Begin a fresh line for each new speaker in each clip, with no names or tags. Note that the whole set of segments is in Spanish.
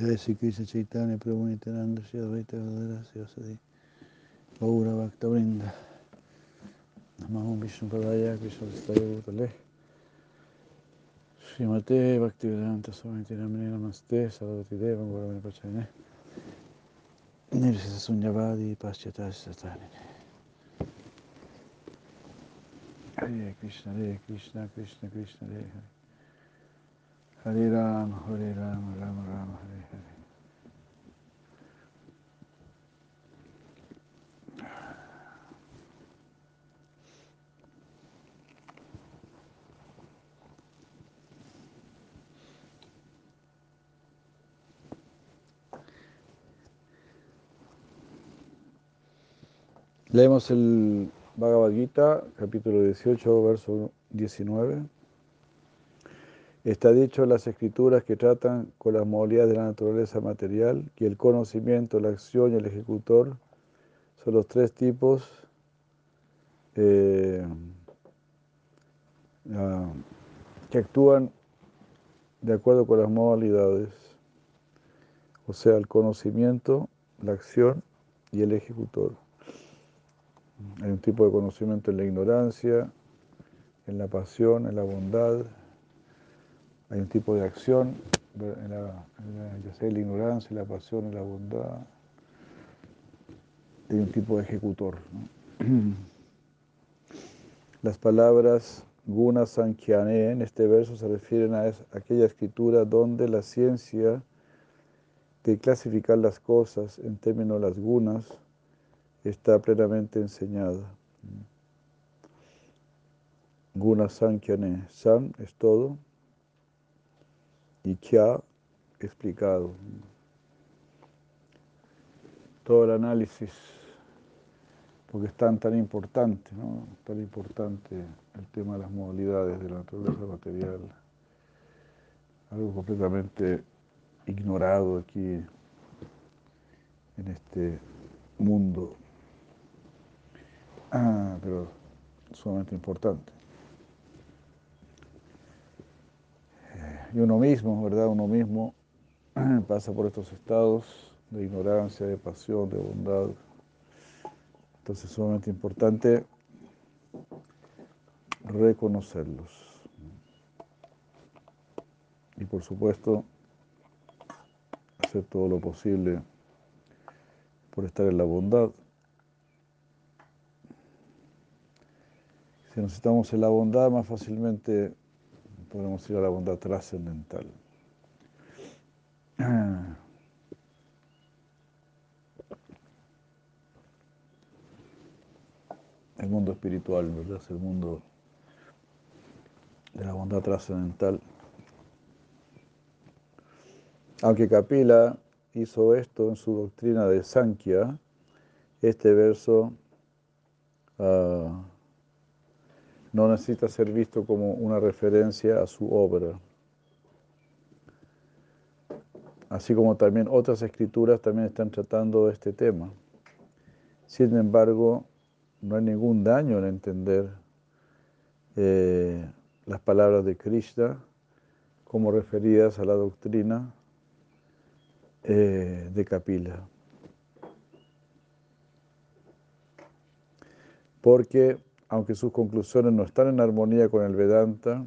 Jai Sri Krishna Chaitanya Prabhu Nityananda Shri Advaita Gadadara Sivasadi Gaura Bhakta Vrinda Namaho Vishnu Padaya Krishna Vistaya Bhutale Srimate Bhaktivedanta Swami Tiramani Namaste Sarvati Deva Gauravani Pachayane Nirvisa Sunyavadi Paschatasi Satani Hare Krishna Hare Krishna Krishna Krishna Hare Hare Hare. Leemos el Bhagavad Gita, capítulo 18, verso 19. Está dicho en las escrituras que tratan con las modalidades de la naturaleza material que el conocimiento, la acción y el ejecutor son los tres tipos eh, uh, que actúan de acuerdo con las modalidades, o sea, el conocimiento, la acción y el ejecutor. Hay un tipo de conocimiento en la ignorancia, en la pasión, en la bondad, hay un tipo de acción, la, la, ya sea la ignorancia, la pasión, la bondad. Hay un tipo de ejecutor. Las palabras guna sankhyané en este verso se refieren a aquella escritura donde la ciencia de clasificar las cosas en términos de las gunas está plenamente enseñada. Guna sankhyané. San es todo y Kya explicado. Todo el análisis, porque es tan, tan importante, tan importante el tema de las modalidades de la naturaleza material, algo completamente ignorado aquí en este mundo, ah, pero sumamente importante. Y uno mismo, ¿verdad? Uno mismo pasa por estos estados de ignorancia, de pasión, de bondad. Entonces es sumamente importante reconocerlos. Y por supuesto, hacer todo lo posible por estar en la bondad. Si nos estamos en la bondad, más fácilmente podemos ir a la bondad trascendental. El mundo espiritual, ¿verdad? Es el mundo de la bondad trascendental. Aunque Kapila hizo esto en su doctrina de Sankhya, este verso uh, no necesita ser visto como una referencia a su obra. Así como también otras escrituras también están tratando este tema. Sin embargo, no hay ningún daño en entender eh, las palabras de Krishna como referidas a la doctrina eh, de Kapila. Porque aunque sus conclusiones no están en armonía con el Vedanta,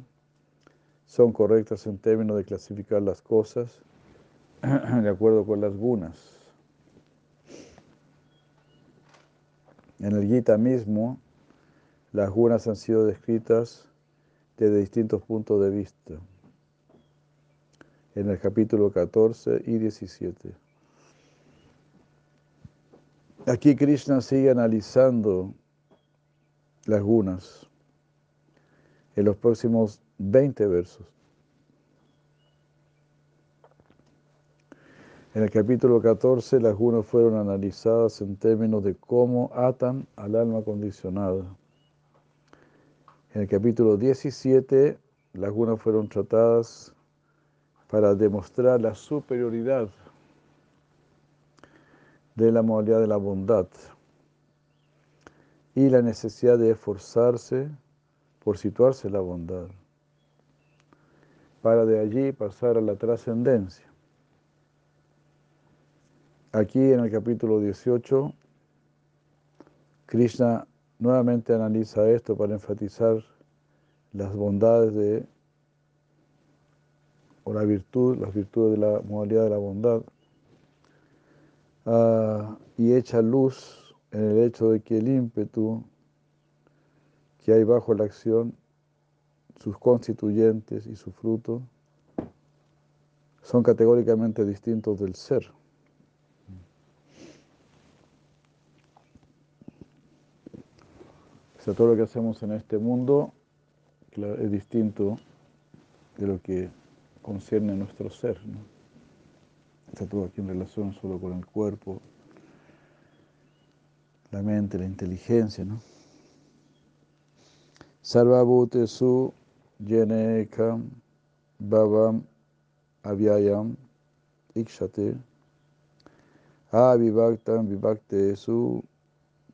son correctas en términos de clasificar las cosas de acuerdo con las gunas. En el Gita mismo, las gunas han sido descritas desde distintos puntos de vista, en el capítulo 14 y 17. Aquí Krishna sigue analizando las gunas en los próximos 20 versos. En el capítulo 14, las gunas fueron analizadas en términos de cómo atan al alma condicionada. En el capítulo 17, las gunas fueron tratadas para demostrar la superioridad de la modalidad de la bondad y la necesidad de esforzarse por situarse en la bondad, para de allí pasar a la trascendencia. aquí en el capítulo 18, Krishna nuevamente analiza esto para enfatizar las bondades de, o la virtud, las virtudes de la modalidad de la bondad, uh, y echa luz en el hecho de que el ímpetu que hay bajo la acción, sus constituyentes y su fruto, son categóricamente distintos del ser. O sea, todo lo que hacemos en este mundo es distinto de lo que concierne a nuestro ser. Está todo aquí en relación solo con el cuerpo, la mente, la inteligencia, ¿no? Sarvabhutesu yenekam bhavam avyayam ikshate avivaktam vivaktesu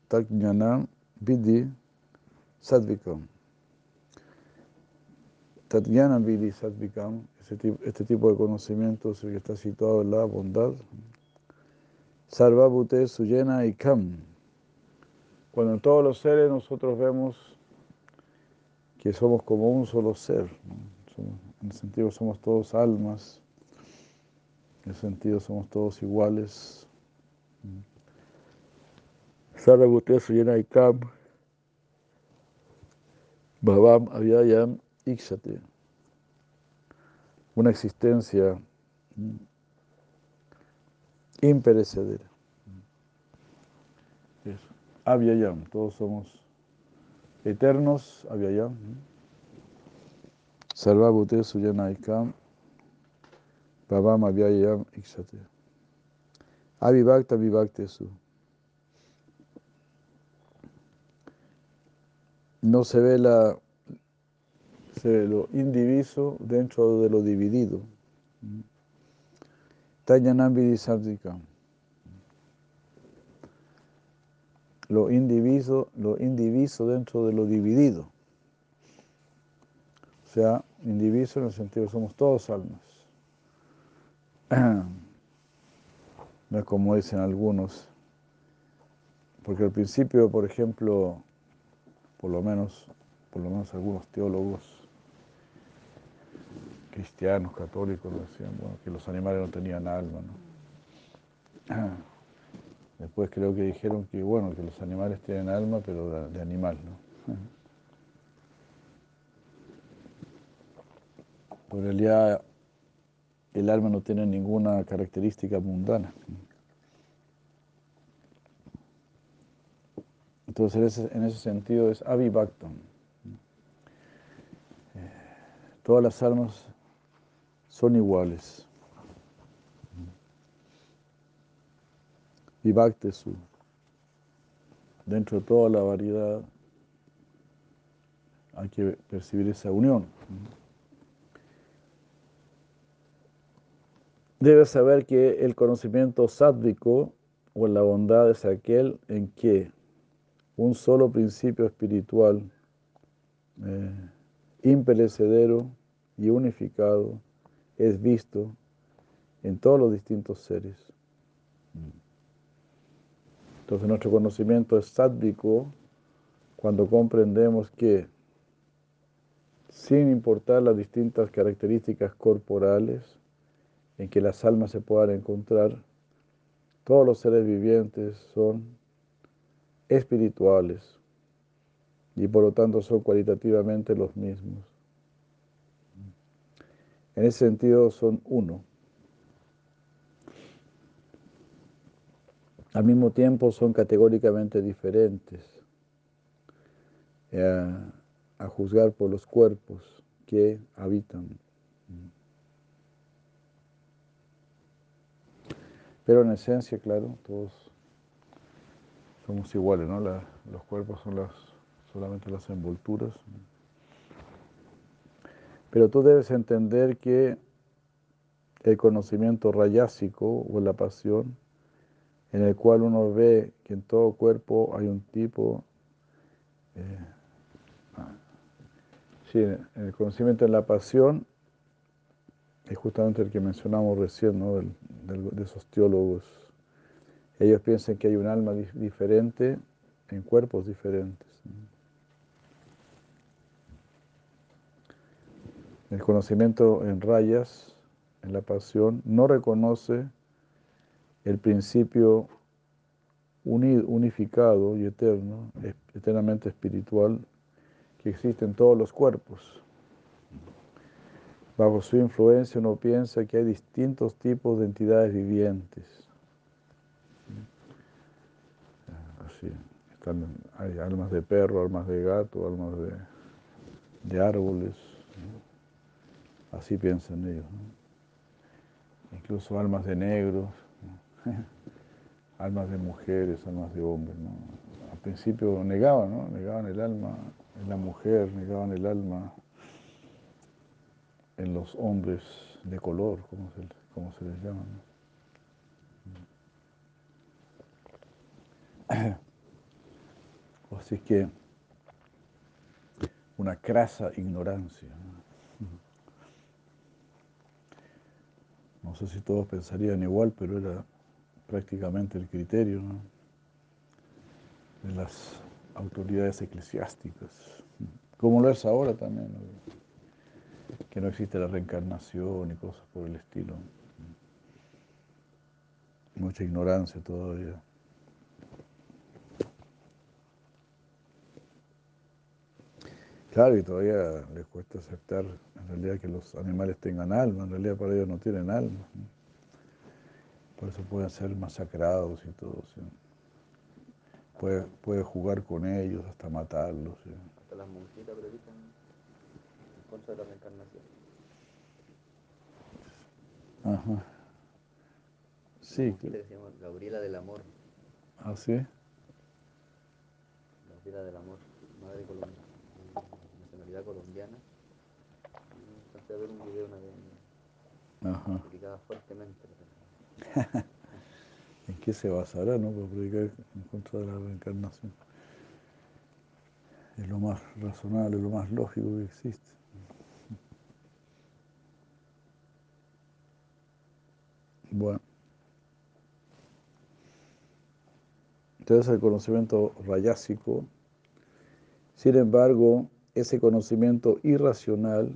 takñanam vidhi sadvikam. Tatyanam vidhi sadvikam, este tipo de conocimiento que está situado en la bondad. Sarvabhutesu suyena Cuando en todos los seres nosotros vemos que somos como un solo ser. en el sentido somos todos almas, en el sentido somos todos iguales. Sarabhutesu Yenaikam, Bhavam Avyayam Ikshate. Una existencia imperecedera. Avyayam, todos somos eternos, Avyayam. Sarvabhute Suyanaikam, Bhavam Avyayam Ikshate. Avivakta Vivaktesu. No se ve, la, se ve lo indiviso dentro de lo dividido. Tañanam Vidisabdikam. Lo indiviso, lo indiviso dentro de lo dividido. O sea, indiviso en el sentido que somos todos almas. No es como dicen algunos, porque al principio, por ejemplo, por lo menos, por lo menos algunos teólogos cristianos, católicos, decían que los animales no tenían alma. ¿no? Después creo que dijeron que, bueno, que los animales tienen alma, pero de, animal, ¿no? en realidad el alma no tiene ninguna característica mundana. Entonces en ese, en ese sentido es avivactam. Eh, todas las almas son iguales. Su Dentro de toda la variedad hay que percibir esa unión. Debes saber que el conocimiento sádvico o la bondad es aquel en que un solo principio espiritual eh, imperecedero y unificado es visto en todos los distintos seres. Entonces nuestro conocimiento es sádvico cuando comprendemos que sin importar las distintas características corporales en que las almas se puedan encontrar, todos los seres vivientes son espirituales y por lo tanto son cualitativamente los mismos. En ese sentido son uno. Al mismo tiempo son categóricamente diferentes eh, a juzgar por los cuerpos que habitan. Pero en esencia, claro, todos somos iguales, ¿no? los cuerpos son las, solamente las envolturas. Pero tú debes entender que el conocimiento rayásico o la pasión en el cual uno ve que en todo cuerpo hay un tipo, eh, sí, el conocimiento en la pasión es justamente el que mencionamos recién, ¿no? de esos teólogos ellos piensan que hay un alma diferente en cuerpos diferentes. El conocimiento en rayas, en la pasión, no reconoce el principio unificado y eterno, eternamente espiritual, que existe en todos los cuerpos. Bajo su influencia uno piensa que hay distintos tipos de entidades vivientes. Así, hay almas de perro, almas de gato, almas de, de árboles. Así piensan ellos. Incluso almas de negros, almas de mujeres, almas de hombres. Al principio negaban, ¿no? negaban el alma en la mujer, negaban el alma en los hombres de color, como se, como se les llama. Así que una crasa ignorancia. No sé si todos pensarían igual, pero era prácticamente el criterio de las autoridades eclesiásticas, como lo es ahora también, que no existe la reencarnación y cosas por el estilo. Mucha ignorancia todavía. Claro, y todavía les cuesta aceptar en realidad que los animales tengan alma, en realidad para ellos no tienen alma. Por eso pueden ser masacrados y todo. Puede, puede, jugar con ellos hasta matarlos.
Hasta las monjitas predican en contra de la reencarnación.
Ajá. Sí.
Que se llama Gabriela del Amor.
¿Ah, sí?
Gabriela del Amor, madre colombiana colombiana. Empecé a ver un video una vez
Ajá.
criticaba fuertemente.
¿En qué se basará, no? Para predicar en contra de la reencarnación. Es lo más razonable, lo más lógico que existe. Bueno. Entonces el conocimiento rayásico, sin embargo, ese conocimiento irracional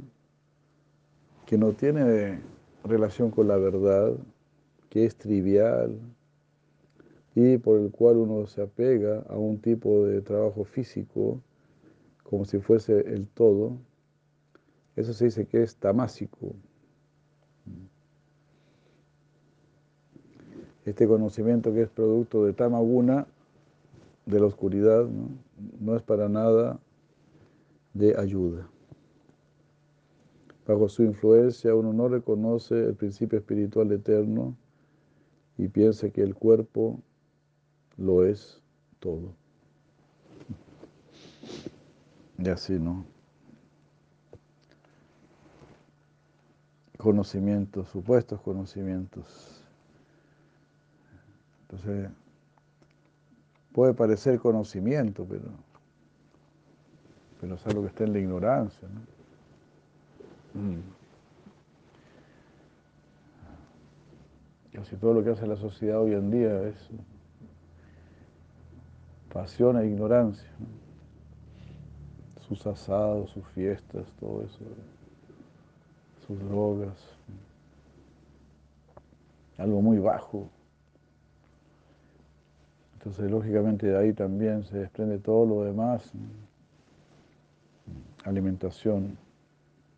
que no tiene relación con la verdad, que es trivial y por el cual uno se apega a un tipo de trabajo físico como si fuese el todo, eso se dice que es tamásico. Este conocimiento que es producto de tamaguna, de la oscuridad, ¿no? es para nada de ayuda. Bajo su influencia uno no reconoce el principio espiritual eterno y piensa que el cuerpo lo es todo. Y así, ¿no? Conocimientos, supuestos conocimientos. Entonces, puede parecer conocimiento, pero pero es algo que está en la ignorancia. ¿no? Mm. Casi todo lo que hace la sociedad hoy en día es pasión e ignorancia. Sus asados, sus fiestas, todo eso, sus drogas. Algo muy bajo. Entonces, lógicamente, de ahí también se desprende todo lo demás alimentación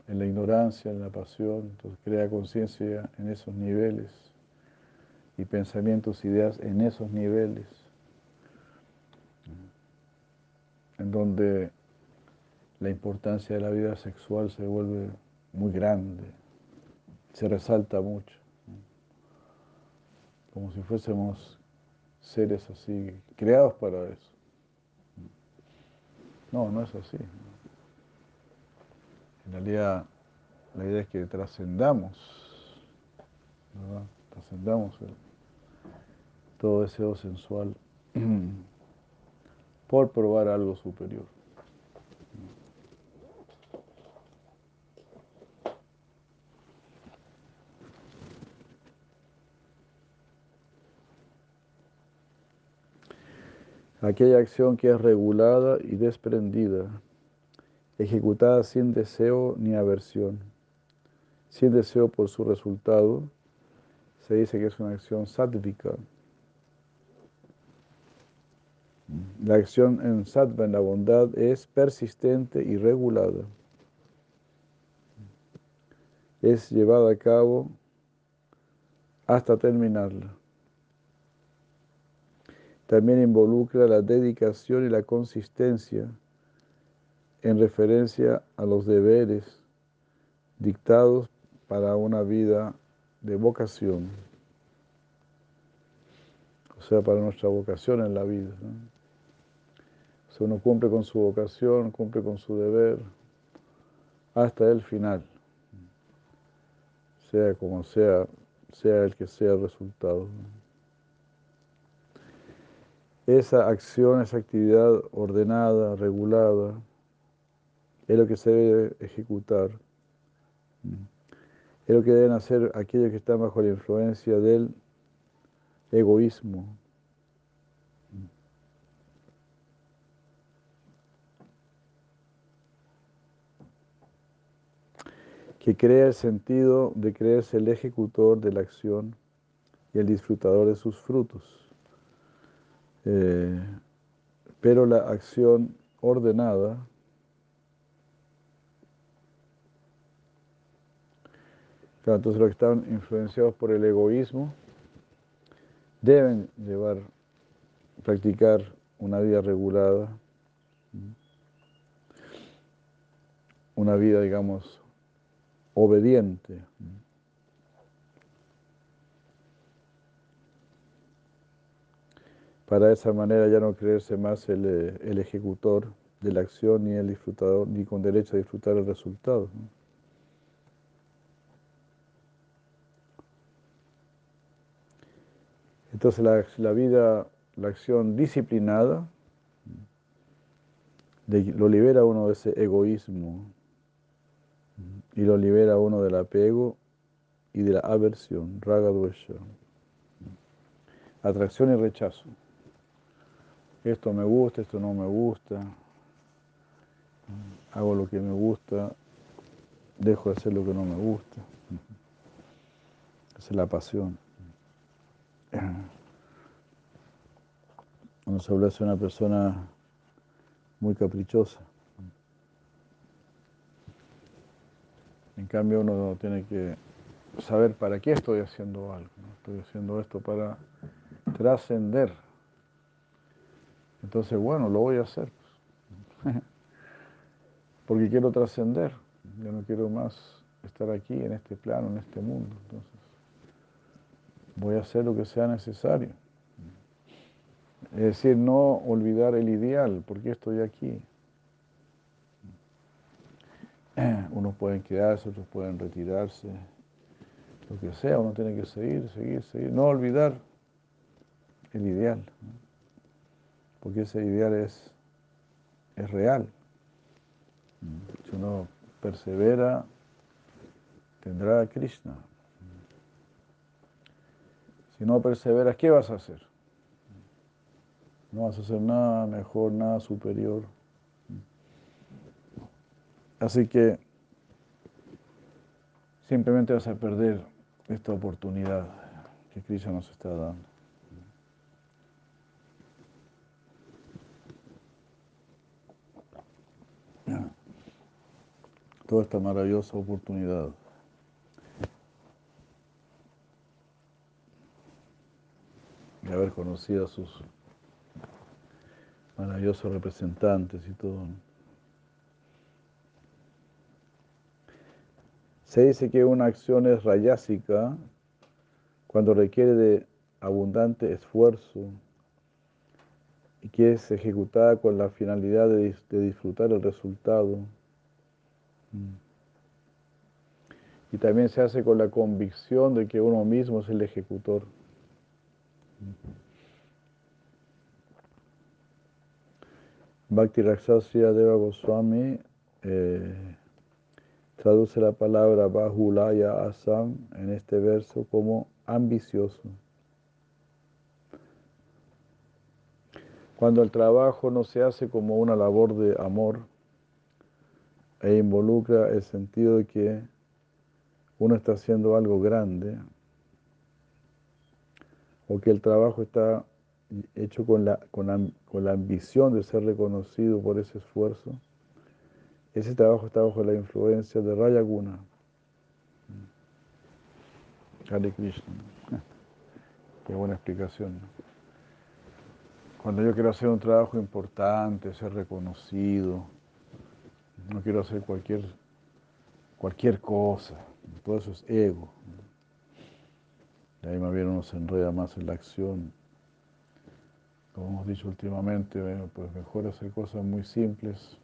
en la ignorancia, en la pasión, entonces crea conciencia en esos niveles y pensamientos, ideas en esos niveles, en donde la importancia de la vida sexual se vuelve muy grande, se resalta mucho, como si fuésemos seres así, creados para eso. No, no es así. En realidad, la idea es que trascendamos, Trascendamos todo deseo sensual por probar algo superior. Aquella acción que es regulada y desprendida, ejecutada sin deseo ni aversión, sin deseo por su resultado, se dice que es una acción sátvica. La acción en sattva, en la bondad, es persistente y regulada. Es llevada a cabo hasta terminarla. También involucra la dedicación y la consistencia en referencia a los deberes dictados para una vida de vocación, o sea, para nuestra vocación en la vida. O uno cumple con su vocación, cumple con su deber hasta el final, sea como sea, sea el que sea el resultado. Esa acción, esa actividad ordenada, regulada, es lo que se debe ejecutar. Es lo que deben hacer aquellos que están bajo la influencia del egoísmo. Que crea el sentido de creerse el ejecutor de la acción y el disfrutador de sus frutos. Eh, pero la acción ordenada entonces los que están influenciados por el egoísmo deben llevar, practicar una vida regulada, una vida, digamos, obediente. Para esa manera ya no creerse más el, el ejecutor de la acción ni el disfrutador, ni con derecho a disfrutar el resultado. Entonces la, vida, la acción disciplinada, lo libera uno de ese egoísmo y lo libera uno del apego y de la aversión, raga Atracción y rechazo. Esto me gusta, esto no me gusta. Hago lo que me gusta, dejo de hacer lo que no me gusta. Esa es la pasión. Uno se habla de una persona muy caprichosa. En cambio uno tiene que saber para qué estoy haciendo algo. Estoy haciendo esto para trascender. Entonces, bueno, lo voy a hacer. Porque quiero trascender. Yo no quiero más estar aquí, en este plano, en este mundo. Entonces, voy a hacer lo que sea necesario. Es decir, no olvidar el ideal, porque estoy aquí. Unos pueden quedarse, otros pueden retirarse, lo que sea, uno tiene que seguir, seguir, seguir. No olvidar el ideal, porque ese ideal es, es real. Si uno persevera, tendrá a Krishna. Si no perseveras, ¿qué vas a hacer? No vas a hacer nada mejor, nada superior. Así que simplemente vas a perder esta oportunidad que Cristo nos está dando. Toda esta maravillosa oportunidad. de haber conocido a sus maravillosos representantes y todo. Se dice que una acción es rayásica cuando requiere de abundante esfuerzo y que es ejecutada con la finalidad de, disfrutar el resultado. Y también se hace con la convicción de que uno mismo es el ejecutor. Bhakti Raksasya Deva Goswami eh, traduce la palabra Bahulaya Asam en este verso como ambicioso. Cuando el trabajo no se hace como una labor de amor e involucra el sentido de que uno está haciendo algo grande o que el trabajo está hecho con la, con, la, ambición de ser reconocido por ese esfuerzo, ese trabajo está bajo la influencia de Raya Guna. Hare Krishna. Qué buena explicación. Cuando yo quiero hacer un trabajo importante, ser reconocido, no quiero hacer cualquier, cualquier cosa, todo eso es ego. Y ahí más bien uno se enreda más en la acción. Como hemos dicho últimamente, pues mejor hacer cosas muy simples,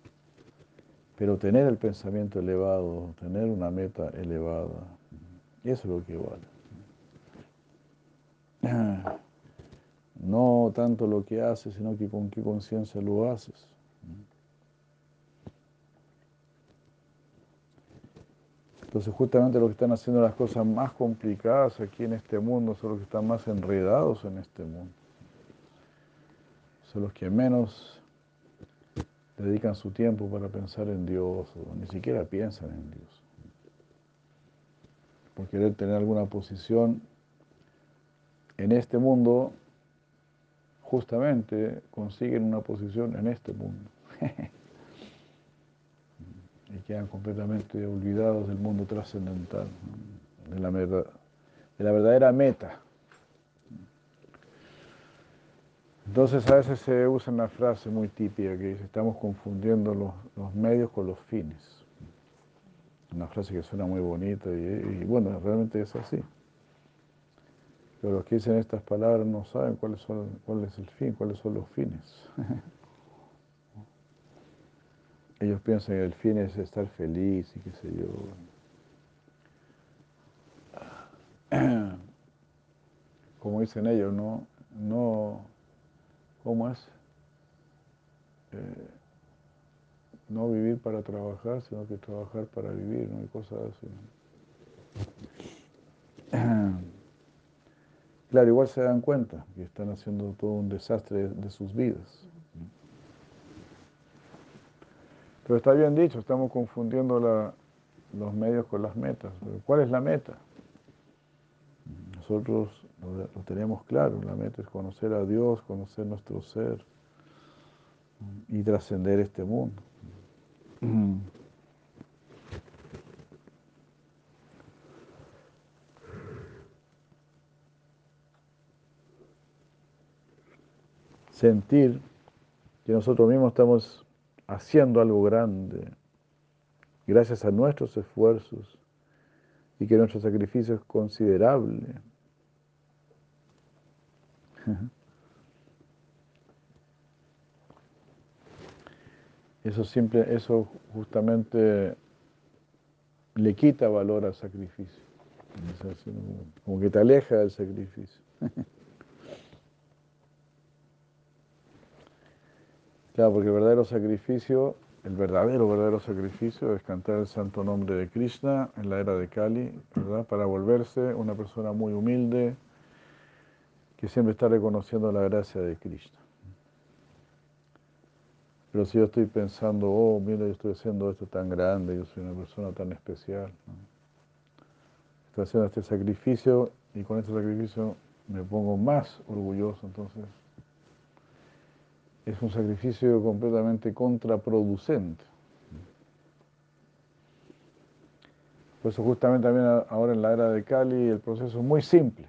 pero tener el pensamiento elevado, tener una meta elevada, eso es lo que vale. No tanto lo que haces, sino que con qué conciencia lo haces. Entonces justamente los que están haciendo las cosas más complicadas aquí en este mundo son los que están más enredados en este mundo. Son los que menos dedican su tiempo para pensar en Dios o ni siquiera piensan en Dios. Por querer tener alguna posición en este mundo, justamente consiguen una posición en este mundo. y quedan completamente olvidados del mundo trascendental, de, la de la verdadera meta. Entonces a veces se usa una frase muy típica que dice, estamos confundiendo los, medios con los fines. Una frase que suena muy bonita y, bueno, realmente es así. Pero los que dicen estas palabras no saben cuáles son, cuál es el fin, cuáles son los fines. Ellos piensan que el fin es estar feliz y qué sé yo. Como dicen ellos, no, no, ¿cómo es? Eh, no vivir para trabajar, sino que trabajar para vivir, ¿no? Y cosas así. Claro, igual se dan cuenta que están haciendo todo un desastre de sus vidas. Pero está bien dicho, estamos confundiendo los medios con las metas. ¿Cuál es la meta? Nosotros lo, tenemos claro, la meta es conocer a Dios, conocer nuestro ser y trascender este mundo. Sentir que nosotros mismos estamos haciendo algo grande, gracias a nuestros esfuerzos y que nuestro sacrificio es considerable. Eso siempre, eso justamente le quita valor al sacrificio. Como que te aleja del sacrificio. Claro, porque el verdadero sacrificio, el verdadero, verdadero sacrificio es cantar el santo nombre de Krishna en la era de Kali, ¿verdad? Para volverse una persona muy humilde que siempre está reconociendo la gracia de Krishna. Pero si yo estoy pensando, oh, mira, yo estoy haciendo esto tan grande, yo soy una persona tan especial, estoy haciendo este sacrificio y con este sacrificio me pongo más orgulloso, entonces es un sacrificio completamente contraproducente. Por eso justamente también ahora en la era de Cali el proceso es muy simple,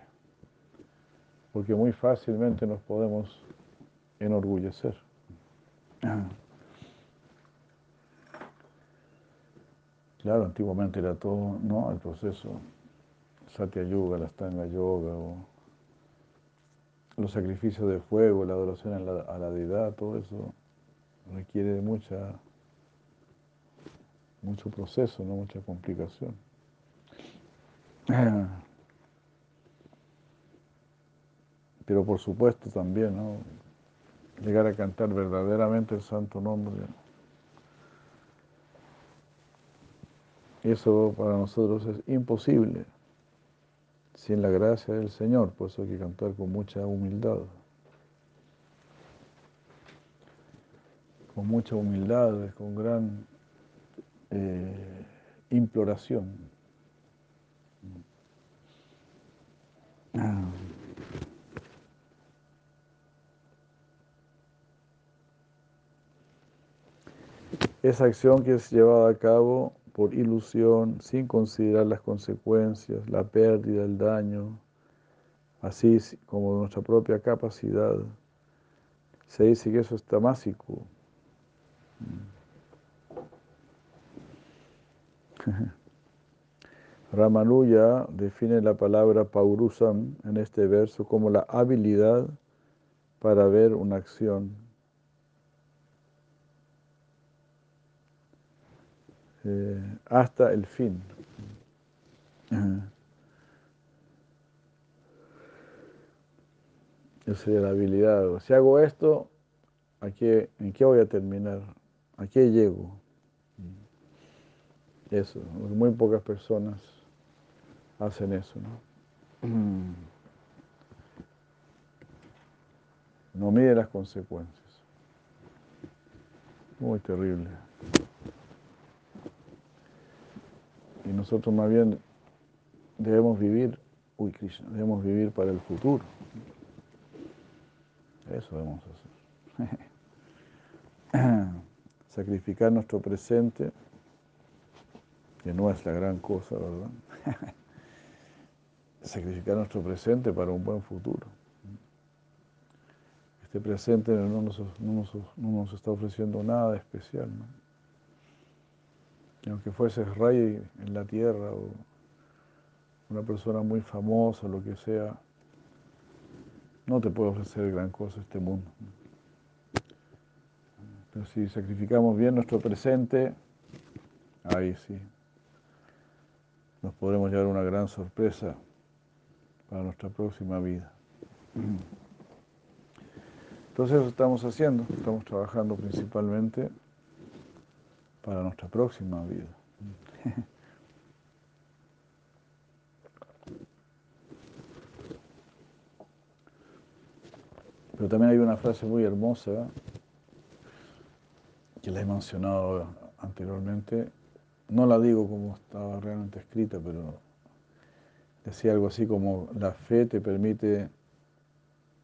porque muy fácilmente nos podemos enorgullecer. Claro, antiguamente era todo, ¿no? El proceso Satya Yuga, la Stanga Yoga o los sacrificios de fuego, la adoración a la, deidad, todo eso requiere mucha, mucho proceso, ¿no? mucha complicación. Pero por supuesto también, llegar a cantar verdaderamente el santo nombre. Eso para nosotros es imposible sin la gracia del Señor, por eso hay que cantar con mucha humildad. con mucha humildad, con gran eh, imploración. Ah. Esa acción que es llevada a cabo por ilusión, sin considerar las consecuencias, la pérdida, el daño, así como nuestra propia capacidad, se dice que eso es tamásico. Ramanuja define la palabra paurusam en este verso como la habilidad para ver una acción. Eh, hasta el fin. Esa sería la habilidad. Si hago esto, ¿a ¿en qué voy a terminar? ¿A qué llego? Eso, muy pocas personas hacen eso. ¿no? no mide las consecuencias. Muy terrible. Y nosotros más bien debemos vivir, uy Krishna, debemos vivir para el futuro. Eso debemos hacer. Sacrificar nuestro presente, que no es la gran cosa, ¿verdad? Sacrificar nuestro presente para un buen futuro. Este presente no nos, no nos, está ofreciendo nada especial. ¿no? Y aunque fueses rey en la tierra o una persona muy famosa, lo que sea, no te puede ofrecer gran cosa este mundo. Pero si sacrificamos bien nuestro presente, ahí sí, nos podremos llevar una gran sorpresa para nuestra próxima vida. Entonces eso estamos haciendo, estamos trabajando principalmente para nuestra próxima vida. Pero también hay una frase muy hermosa que la he mencionado anteriormente. No la digo como estaba realmente escrita, pero decía algo así como la fe te permite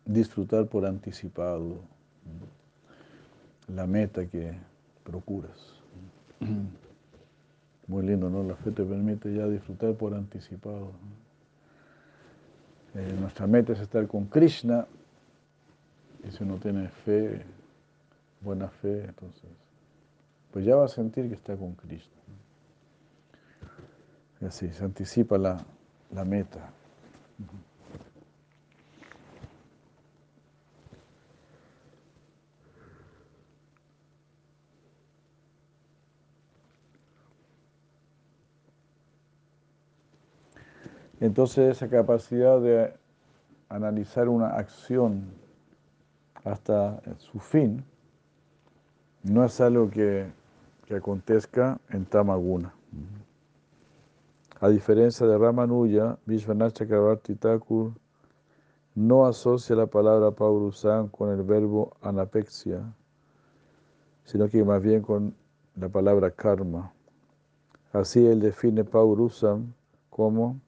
disfrutar por anticipado la meta que procuras. Muy lindo, ¿no? La fe te permite ya disfrutar por anticipado. Eh, nuestra meta es estar con Krishna, y si uno tiene fe, buena fe, entonces, pues ya va a sentir que está con Krishna. Así, se anticipa la, la meta. Entonces esa capacidad de analizar una acción hasta su fin no es algo que, acontezca en Tamaguna. A diferencia de Ramanuja, Vishwanath Chakravarti Thakur no asocia la palabra paurusan con el verbo anapexia, sino que más bien con la palabra karma. Así él define paurusam como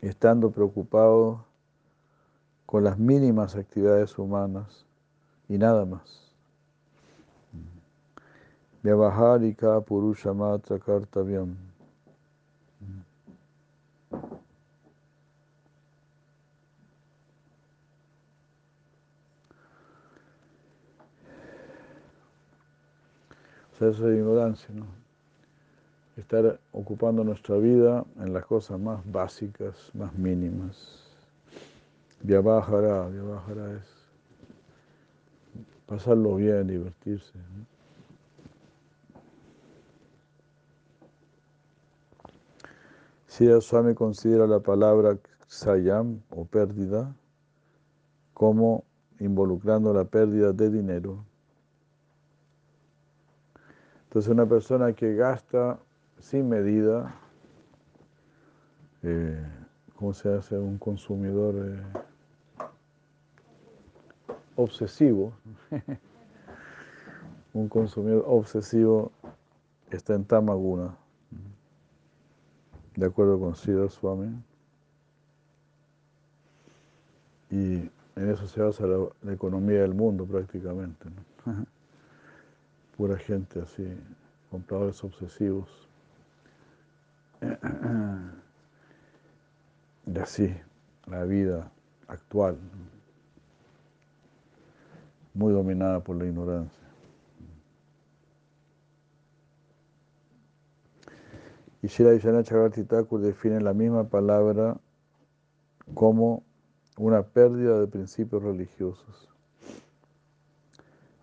estando preocupado con las mínimas actividades humanas y nada más. Vyavaharika Purusha Matra Kartavyam. O sea, eso es ignorancia, ¿no? Estar ocupando nuestra vida en las cosas más básicas, más mínimas. Vyavahara, Vyavahara es pasarlo bien, divertirse. Si Swami considera la palabra sayam o pérdida como involucrando la pérdida de dinero. Entonces una persona que gasta sin medida, eh, ¿cómo se hace un consumidor? Eh, obsesivo, un consumidor obsesivo está en Tamaguna, de acuerdo con Siddhar Swami. Y en eso se basa la, economía del mundo prácticamente. Pura gente así, compradores obsesivos. Y así, la vida actual, muy dominada por la ignorancia. Y Shira Vishana Thakur define la misma palabra como una pérdida de principios religiosos.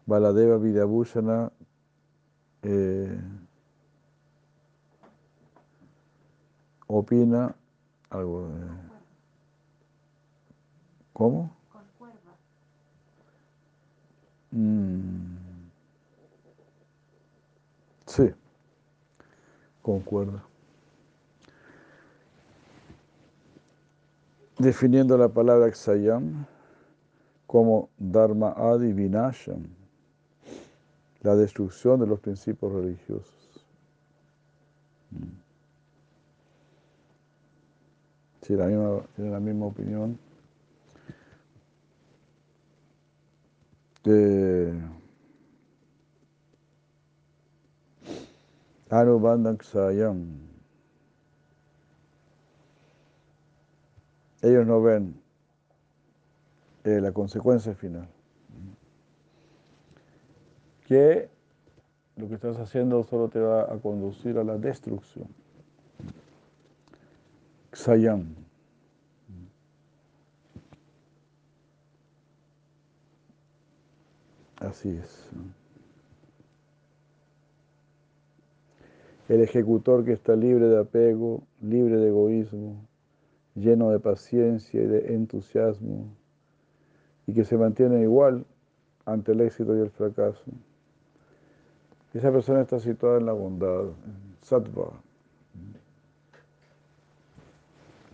Baladeva Vidyabhushana eh, opina algo. ¿Cómo? Mm. Sí, concuerda. Definiendo la palabra Xayam como Dharma Adi Vinasham, la destrucción de los principios religiosos. Mm. Sí, la misma, tiene la misma opinión. De. Ellos no ven eh, la consecuencia final. Que lo que estás haciendo solo te va a conducir a la destrucción. Sayam. Así es. El ejecutor que está libre de apego, libre de egoísmo, lleno de paciencia y de entusiasmo, y que se mantiene igual ante el éxito y el fracaso. Esa persona está situada en la bondad, en sattva.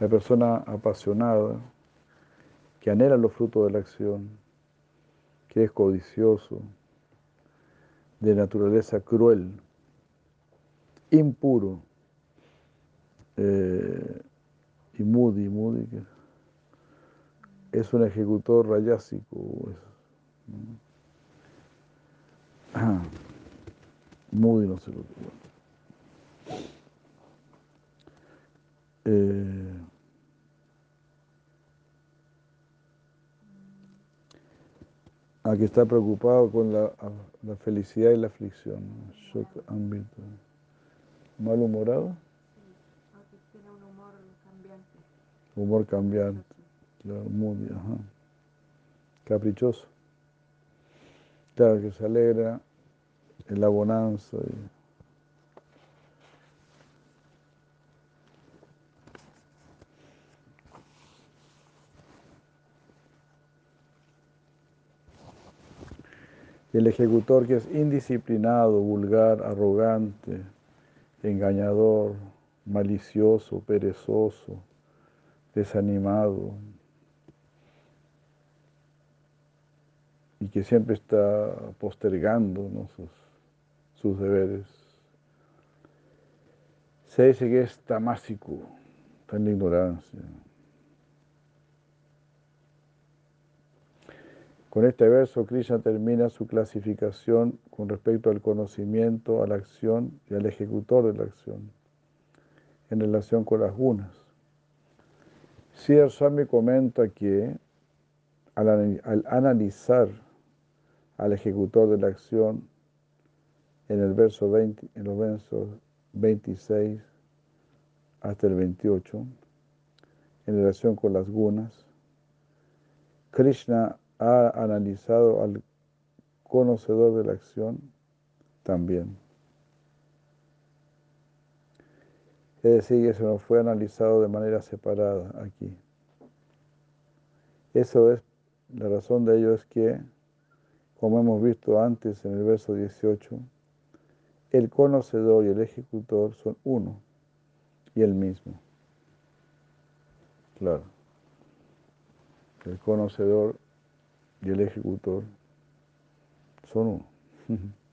La persona apasionada, que anhela los frutos de la acción, que es codicioso, de naturaleza cruel, impuro, eh, y Moody, Moody, que es un ejecutor rayásico. Moody no se lo eh, Aquí está preocupado con la, felicidad y la aflicción. Shock ¿Malhumorado?
Sí, tiene un humor cambiante.
Humor cambiante. Claro, muy, ajá. Caprichoso. Claro, que se alegra en la bonanza. Y, el ejecutor que es indisciplinado, vulgar, arrogante, engañador, malicioso, perezoso, desanimado y que siempre está postergando sus, sus, deberes. Se dice que es tamásico, está en la ignorancia. Con este verso, Krishna termina su clasificación con respecto al conocimiento, a la acción y al ejecutor de la acción, en relación con las gunas. Sir Swami comenta que al, analizar al ejecutor de la acción en el verso 20, en los versos 26 hasta el 28, en relación con las gunas, Krishna ha analizado al conocedor de la acción también. Es decir, eso no fue analizado de manera separada aquí. Eso es, la razón de ello es que, como hemos visto antes en el verso 18, el conocedor y el ejecutor son uno y el mismo. Claro. El conocedor y el ejecutor son uno.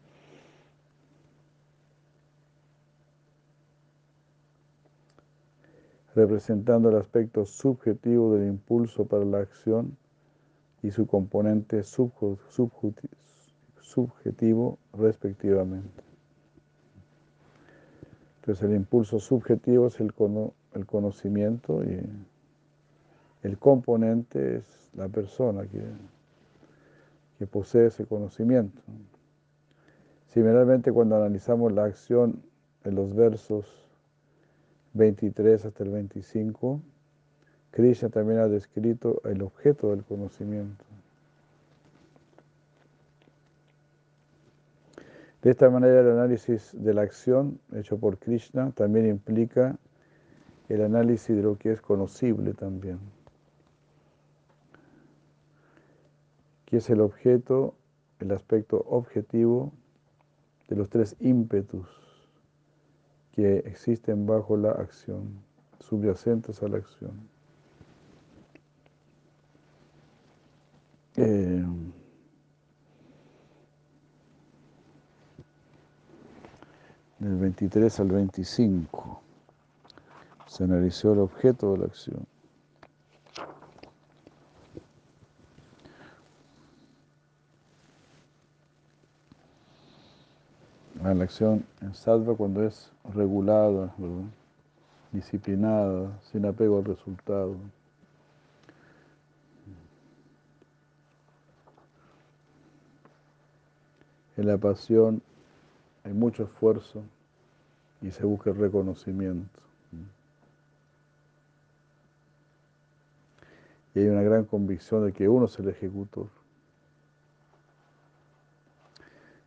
representando el aspecto subjetivo del impulso para la acción y su componente subjetivo respectivamente. Entonces el impulso subjetivo es el, el conocimiento y el componente es la persona que, que posee ese conocimiento. Similarmente cuando analizamos la acción en los versos 23 hasta el 25, Krishna también ha descrito el objeto del conocimiento. De esta manera el análisis de la acción hecho por Krishna también implica el análisis de lo que es conocible también. Que es el objeto, el aspecto objetivo de los tres ímpetus que existen bajo la acción, subyacentes a la acción. Eh, del 23 al 25 se analizó el objeto de la acción. La acción en salva cuando es regulada, disciplinada, sin apego al resultado. En la pasión hay mucho esfuerzo y se busca el reconocimiento. Y hay una gran convicción de que uno es el ejecutor.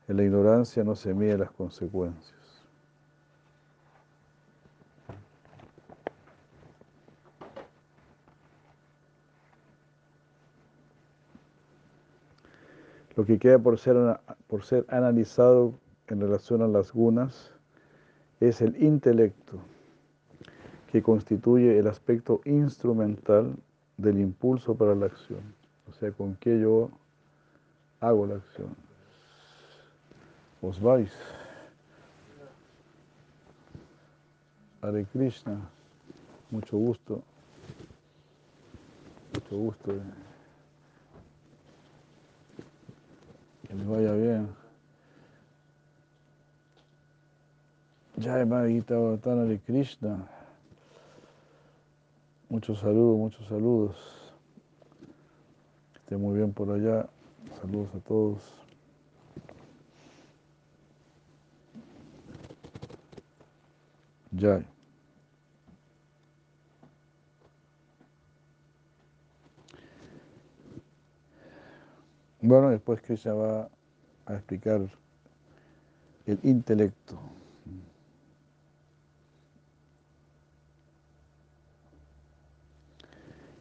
En la ignorancia no se mide las consecuencias. Lo que queda por ser, por ser analizado en relación a las gunas es el intelecto, que constituye el aspecto instrumental del impulso para la acción. O sea, con qué yo hago la acción. Os vais. Hare Krishna, mucho gusto. Mucho gusto. Que les vaya bien. Jai Gita Bhatana de Krishna. Muchos saludos, muchos saludos. Que esté muy bien por allá. Saludos a todos. Jai. Bueno, después Krishna va a explicar el intelecto.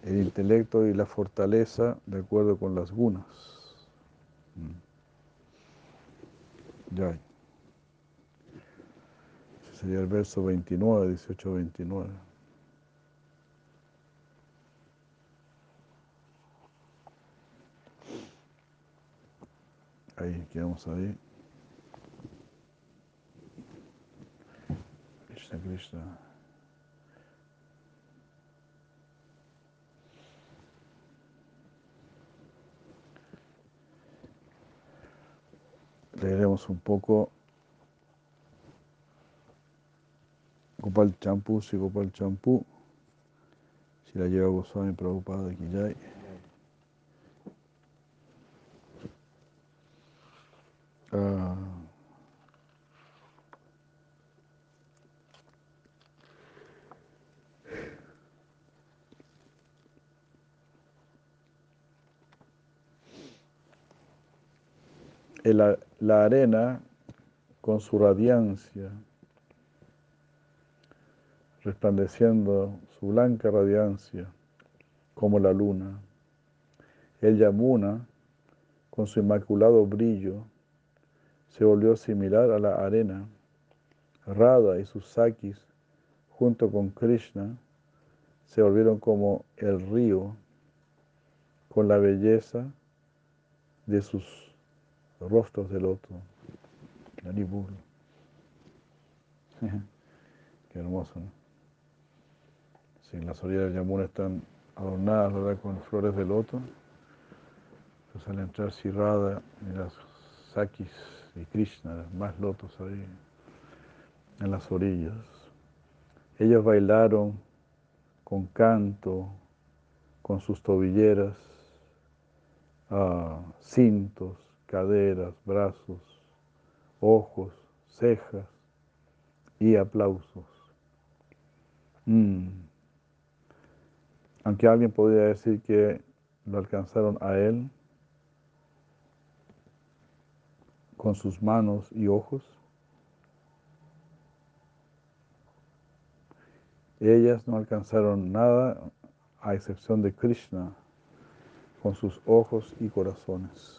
el intelecto y la fortaleza de acuerdo con las gunas. Mm. Sería el verso 29, 18-29. Ahí, quedamos ahí. Krishna Krishna. leeremos un poco Gopal Champú, si Gopal Champú, si la lleva Goswami Prabhupada aquí ya. Ah. El, la arena con su radiancia, resplandeciendo su blanca radiancia como la luna. El Yamuna, con su inmaculado brillo, se volvió similar a la arena. Radha y sus sakis, junto con Krishna, se volvieron como el río, con la belleza de sus rostros de loto. Qué hermoso, ¿no? Sí, las orillas del Yamuna están adornadas ¿verdad? con flores de loto. Entonces al entrar Sirada y las Sakis y Krishna, más lotos ahí en las orillas. Ellos bailaron con canto, con sus tobilleras, ah, cintos, caderas, brazos, ojos, cejas y aplausos. Mm. Aunque alguien podría decir que lo alcanzaron a él con sus manos y ojos, ellas no alcanzaron nada a excepción de Krishna con sus ojos y corazones.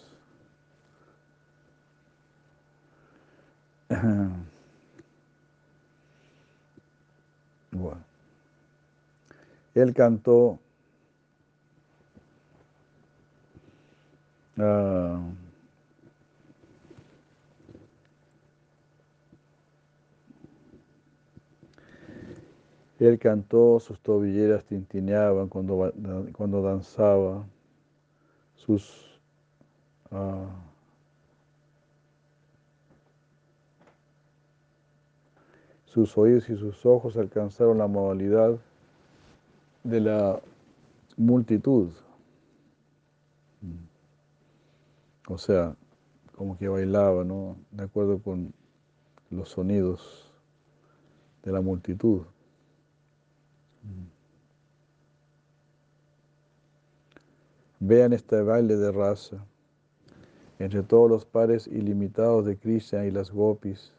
Bueno. Él cantó uh, Él cantó, sus tobilleras tintineaban cuando, cuando danzaba, sus uh, sus oídos y sus ojos alcanzaron la modalidad de la multitud. O sea, como que bailaba, ¿no? De acuerdo con los sonidos de la multitud. Vean este baile de raza entre todos los pares ilimitados de Krishna y las gopis.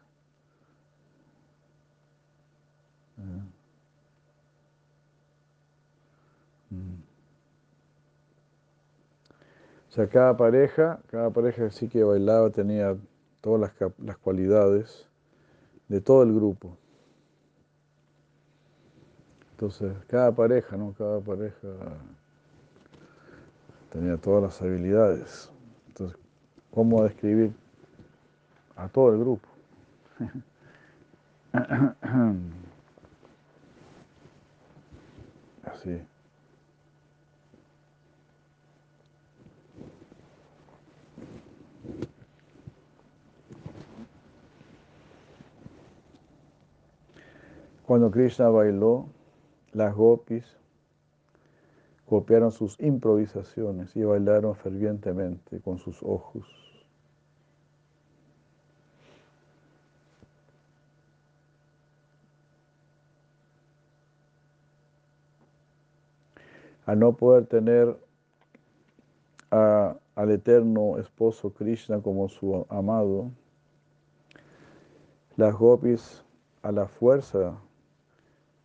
O sea, cada pareja, cada pareja sí que bailaba tenía todas las, las cualidades de todo el grupo. Entonces, cada pareja, ¿no? Cada pareja tenía todas las habilidades. Entonces, ¿cómo describir a todo el grupo? Así. Cuando Krishna bailó, las gopis copiaron sus improvisaciones y bailaron fervientemente con sus ojos. Al no poder tener al eterno esposo Krishna como su amado, las gopis a la fuerza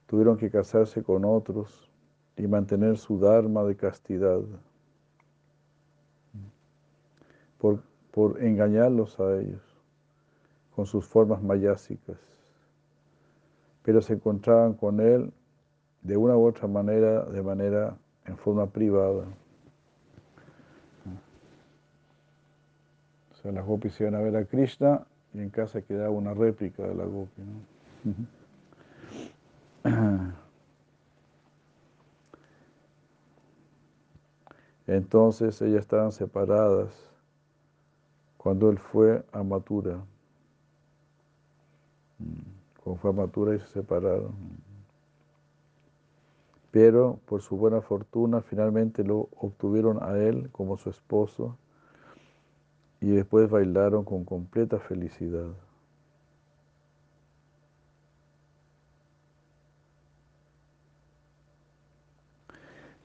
tuvieron que casarse con otros y mantener su dharma de castidad por, por engañarlos a ellos con sus formas mayásicas. Pero se encontraban con él de una u otra manera, de manera en forma privada. O sea, las gopis iban a ver a Krishna y en casa quedaba una réplica de la gopi. Entonces ellas estaban separadas cuando él fue a Matura. Mm, cuando fue a Matura y se separaron. Pero por su buena fortuna finalmente lo obtuvieron a él como su esposo y después bailaron con completa felicidad.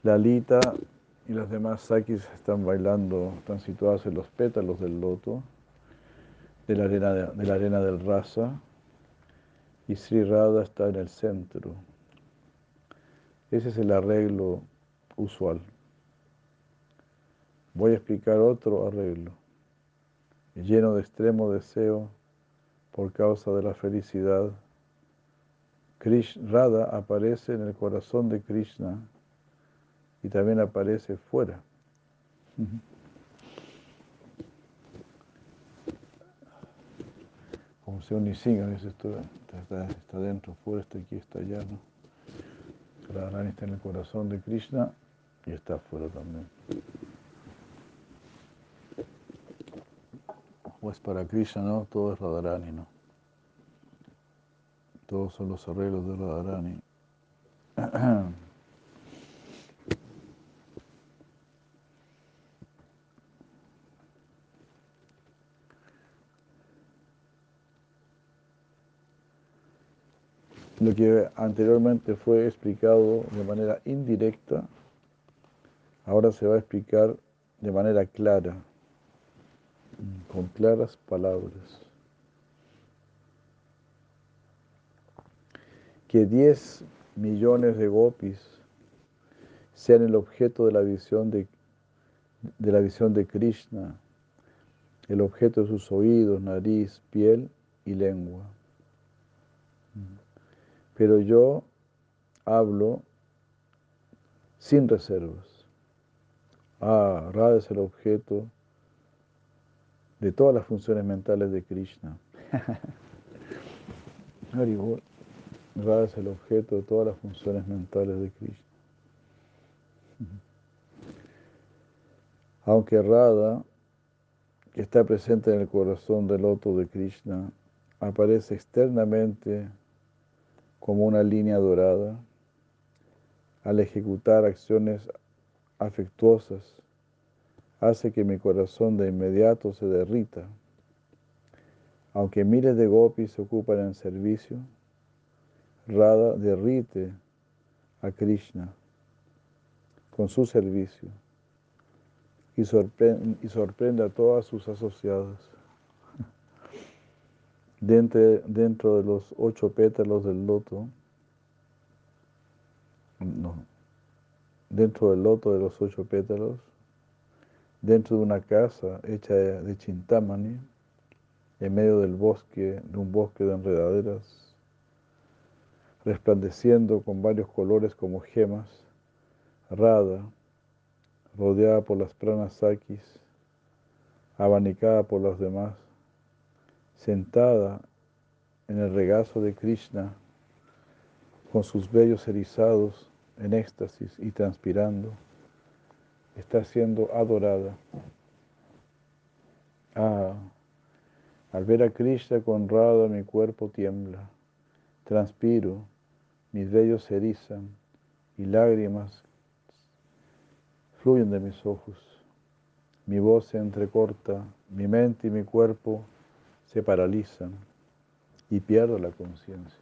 Lalita y las demás sakis están bailando, están situadas en los pétalos del loto de la arena, del rasa y Sri Radha está en el centro. Ese es el arreglo usual. Voy a explicar otro arreglo, lleno de extremo deseo por causa de la felicidad. Krishna, Radha aparece en el corazón de Krishna y también aparece fuera. Como si un Isinga dice esto, está, está, dentro, fuera, está aquí, está allá, ¿no? Radharani está en el corazón de Krishna y está fuera también. Pues para Krishna no, todo es Radharani, ¿no? Todos son los arreglos de Radharani. Lo que anteriormente fue explicado de manera indirecta, ahora se va a explicar de manera clara, con claras palabras. Que 10 millones de gopis sean el objeto de la visión de, de la visión de Krishna, el objeto de sus oídos, nariz, piel y lengua pero yo hablo sin reservas. Ah, Radha es el objeto de todas las funciones mentales de Krishna. Radha es el objeto de todas las funciones mentales de Krishna. Aunque Radha, que está presente en el corazón del loto de Krishna, aparece externamente como una línea dorada, al ejecutar acciones afectuosas, hace que mi corazón de inmediato se derrita. Aunque miles de gopis se ocupan en servicio, Radha derrite a Krishna con su servicio y y sorprende a todas sus asociadas dentro, dentro de los ocho pétalos del loto, no, dentro del loto de los ocho pétalos, dentro de una casa hecha de chintamani, en medio del bosque, de un bosque de enredaderas, resplandeciendo con varios colores como gemas, rada, rodeada por las pranasakis, abanicada por los demás, sentada en el regazo de Krishna, con sus vellos erizados en éxtasis y transpirando, está siendo adorada. Ah, al ver a Krishna con Radha mi cuerpo tiembla, transpiro, mis vellos se erizan y lágrimas fluyen de mis ojos. Mi voz se entrecorta, mi mente y mi cuerpo se paralizan y pierdo la conciencia.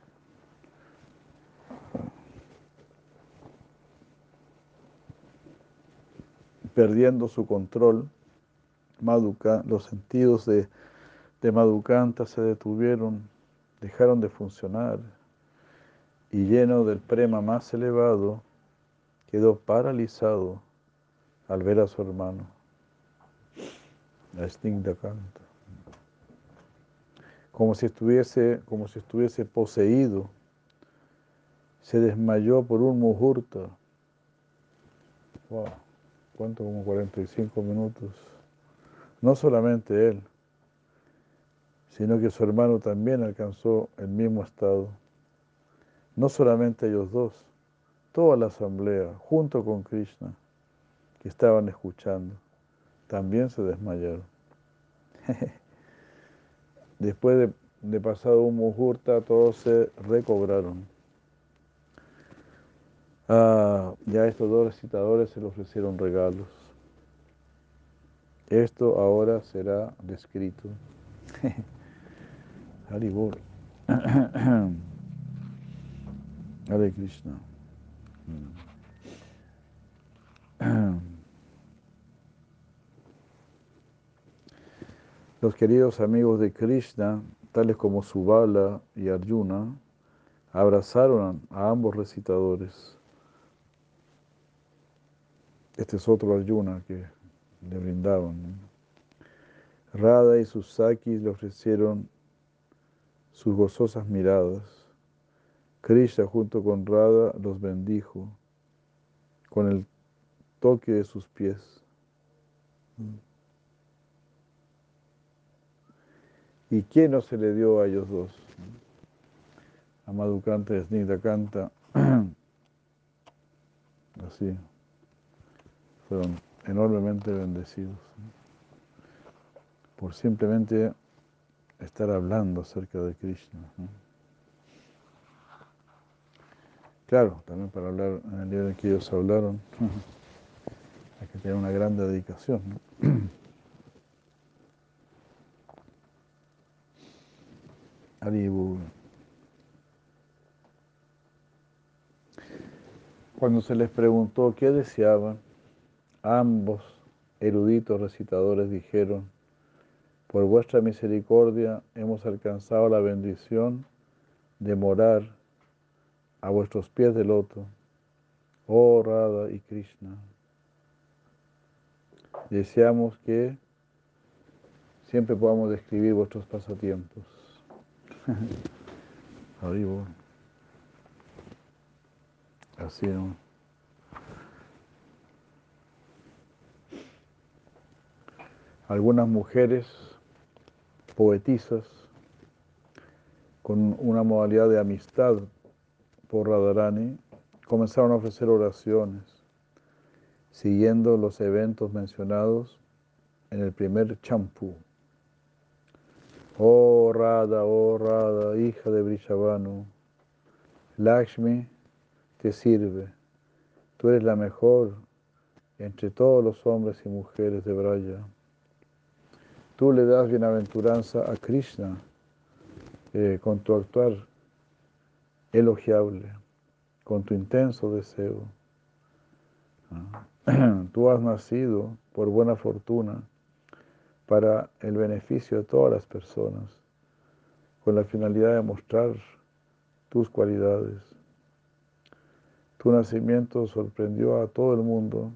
Perdiendo su control, los sentidos de, de Madhukanta se detuvieron, dejaron de funcionar y lleno del prema más elevado, quedó paralizado al ver a su hermano, la Kanta como si estuviese, como si estuviese poseído. Se desmayó por un mujurta. Wow, cuánto como 45 minutos. No solamente él, sino que su hermano también alcanzó el mismo estado. No solamente ellos dos, toda la asamblea, junto con Krishna, que estaban escuchando, también se desmayaron. Después de, de pasado un mujurta, todos se recobraron. Ah, ya estos dos recitadores se le ofrecieron regalos. Esto ahora será descrito. Haribur. Hare Krishna. Los queridos amigos de Krishna, tales como Subala y Arjuna, abrazaron a ambos recitadores. Este es otro Arjuna que le brindaban. Radha y sus sakis le ofrecieron sus gozosas miradas. Krishna junto con Radha los bendijo con el toque de sus pies. ¿Y quién no se le dio a ellos dos? A Madhukanta y Snigdha canta. Así. Fueron enormemente bendecidos por simplemente estar hablando acerca de Krishna. Claro, también para hablar en el día en que ellos hablaron, hay que tener una gran dedicación. Cuando se les preguntó qué deseaban, ambos eruditos recitadores dijeron, por vuestra misericordia hemos alcanzado la bendición de morar a vuestros pies de loto, oh Radha y Krishna. Deseamos que siempre podamos describir vuestros pasatiempos. ¿no? Algunas mujeres poetisas con una modalidad de amistad por Radharani comenzaron a ofrecer oraciones siguiendo los eventos mencionados en el primer champú. Oh Radha, oh Radha, hija de Brishabhanu, Lakshmi te sirve. Tú eres la mejor entre todos los hombres y mujeres de Braya. Tú le das bienaventuranza a Krishna eh, con tu actuar elogiable, con tu intenso deseo. Ah, tú has nacido por buena fortuna para el beneficio de todas las personas, con la finalidad de mostrar tus cualidades. Tu nacimiento sorprendió a todo el mundo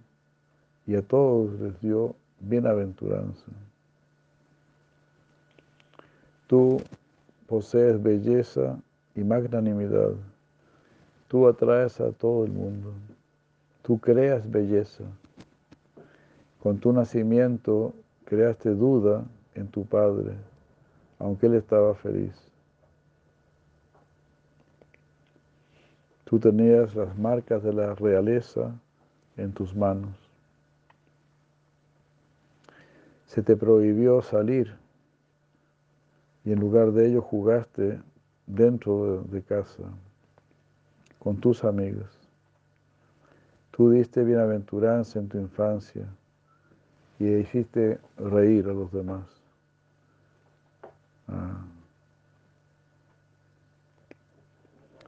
y a todos les dio bienaventuranza. Tú posees belleza y magnanimidad. Tú atraes a todo el mundo. Tú creas belleza. Con tu nacimiento creaste duda en tu padre, aunque él estaba feliz. Tú tenías las marcas de la realeza en tus manos. Se te prohibió salir y en lugar de ello jugaste dentro de, casa con tus amigos. Tú diste bienaventuranza en tu infancia y hiciste reír a los demás. Ah.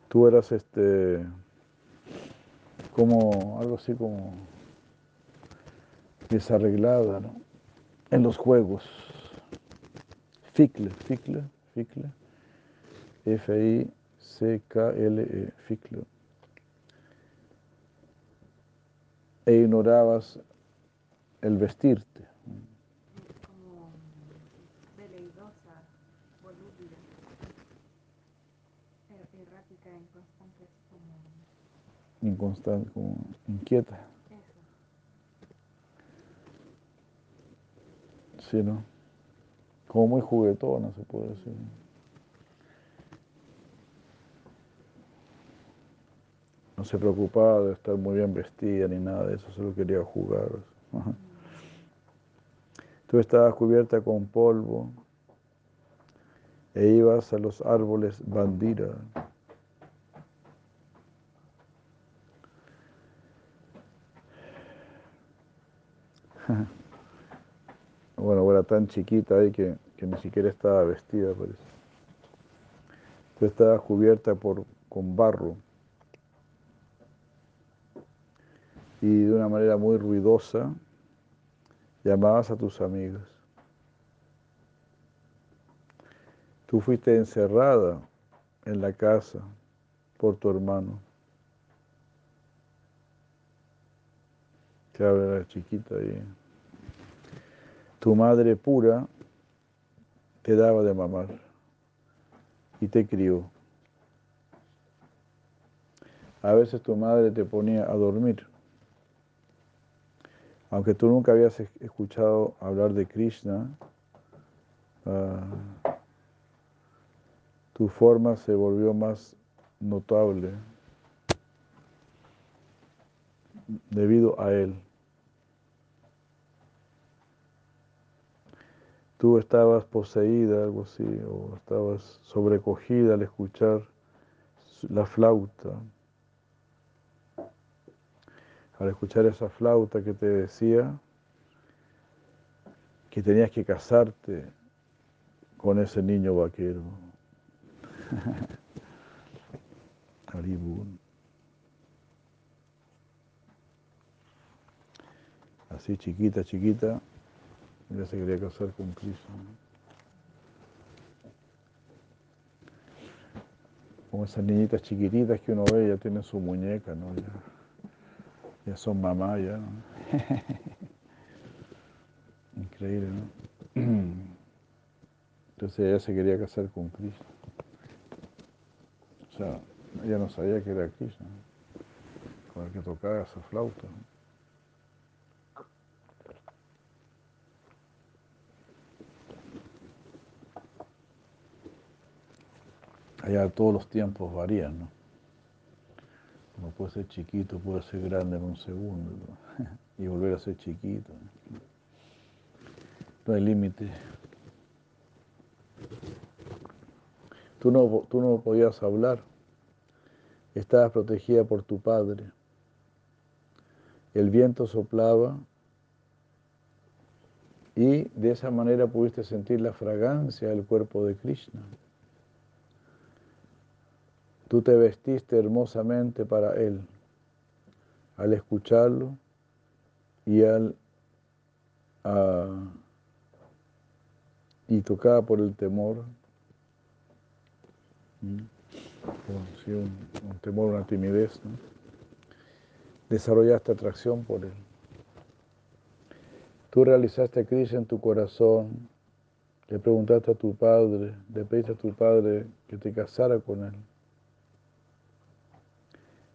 Tú eras este como algo así como desarreglada ¿no? en los juegos. Fickle, Fickle, Fickle, F-I-C-K-L-E, Fickle. E ignorabas el vestirte.
Como veleidosa, volúpida, er- errática, inconstante, como
como inquieta.
eso.
Sí, ¿no? Como muy juguetona, se puede decir. No se preocupaba de estar muy bien vestida ni nada de eso, solo quería jugar. Ajá. Tú estabas cubierta con polvo e ibas a los árboles bandira. Bueno, era tan chiquita ahí que, ni siquiera estaba vestida por eso. Tú estabas cubierta con barro y de una manera muy ruidosa llamabas a tus amigos. Tú fuiste encerrada en la casa por tu hermano. Claro, era chiquita ahí. Tu madre pura te daba de mamar y te crió. A veces tu madre te ponía a dormir. Aunque tú nunca habías escuchado hablar de Krishna, uh, tu forma se volvió más notable debido a él. Tú estabas poseída, algo así, o estabas sobrecogida al escuchar la flauta. Al escuchar esa flauta que te decía que tenías que casarte con ese niño vaquero. Así chiquita, chiquita, ya se quería casar con Cristo. Como esas niñitas chiquititas que uno ve, ya tienen su muñeca, ¿no? Ya, son mamá, ya, ¿no? Increíble, ¿no? Entonces ella se quería casar con Cristo. O sea, ella no sabía que era Cristo, con el que tocaba esa flauta. Allá todos los tiempos varían, ¿no? Uno puede ser chiquito, puede ser grande en un segundo y volver a ser chiquito. No hay límite. Tú no, tú no podías hablar, estabas protegida por tu padre. El viento soplaba y de esa manera pudiste sentir la fragancia del cuerpo de Krishna. Tú te vestiste hermosamente para Él. Al escucharlo y al y tocaba por el temor, un, temor, una timidez, desarrollaste atracción por Él. Tú realizaste crisis en tu corazón, le preguntaste a tu padre, le pediste a tu padre que te casara con Él.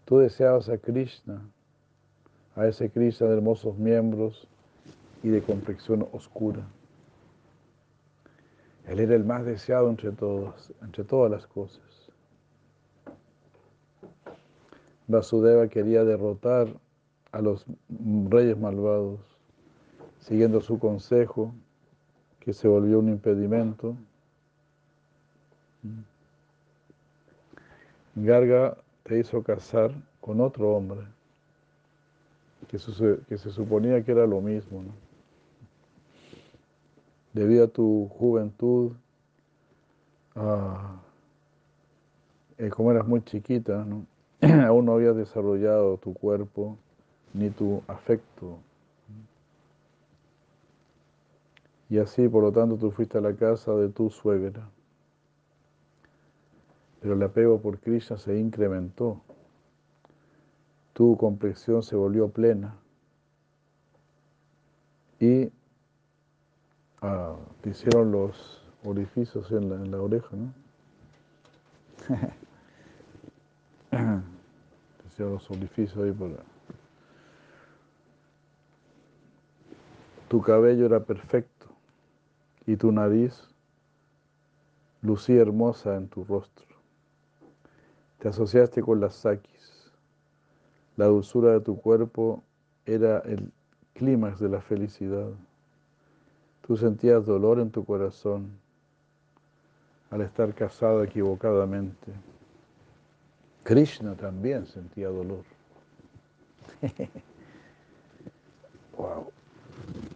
Tú deseabas a Krishna, a ese Krishna de hermosos miembros y de complexión oscura. Él era el más deseado entre todos, entre todas las cosas. Vasudeva quería derrotar a los reyes malvados, siguiendo su consejo, que se volvió un impedimento. Garga te hizo casar con otro hombre, que, se suponía que era lo mismo. Debido a tu juventud, eh, como eras muy chiquita, aún no habías desarrollado tu cuerpo ni tu afecto. Y así, por lo tanto, tú fuiste a la casa de tu suegra pero el apego por Krishna se incrementó. Tu complexión se volvió plena y ah, te hicieron los orificios en la, oreja, ¿no? te hicieron los orificios ahí por Tu cabello era perfecto y tu nariz lucía hermosa en tu rostro. Te asociaste con las sakis. La dulzura de tu cuerpo era el clímax de la felicidad. Tú sentías dolor en tu corazón al estar casado equivocadamente. Krishna también sentía dolor. wow.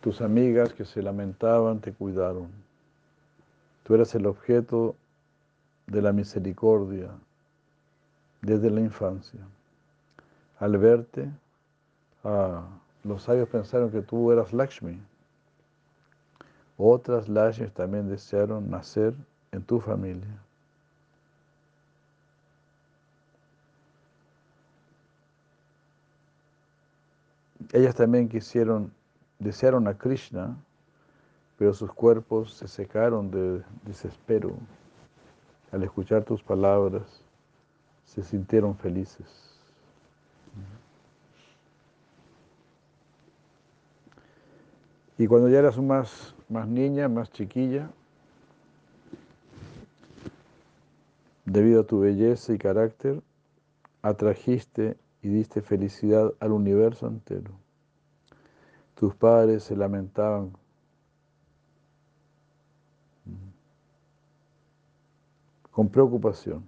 Tus amigas que se lamentaban te cuidaron. Tú eras el objeto de la misericordia desde la infancia. Al verte, ah, los sabios pensaron que tú eras Lakshmi. Otras Lakshmis también desearon nacer en tu familia. Ellas también quisieron desearon a Krishna, pero sus cuerpos se secaron de desespero. Al escuchar tus palabras, se sintieron felices. Y cuando ya eras más, más niña, más chiquilla, debido a tu belleza y carácter, atrajiste y diste felicidad al universo entero. Tus padres se lamentaban con preocupación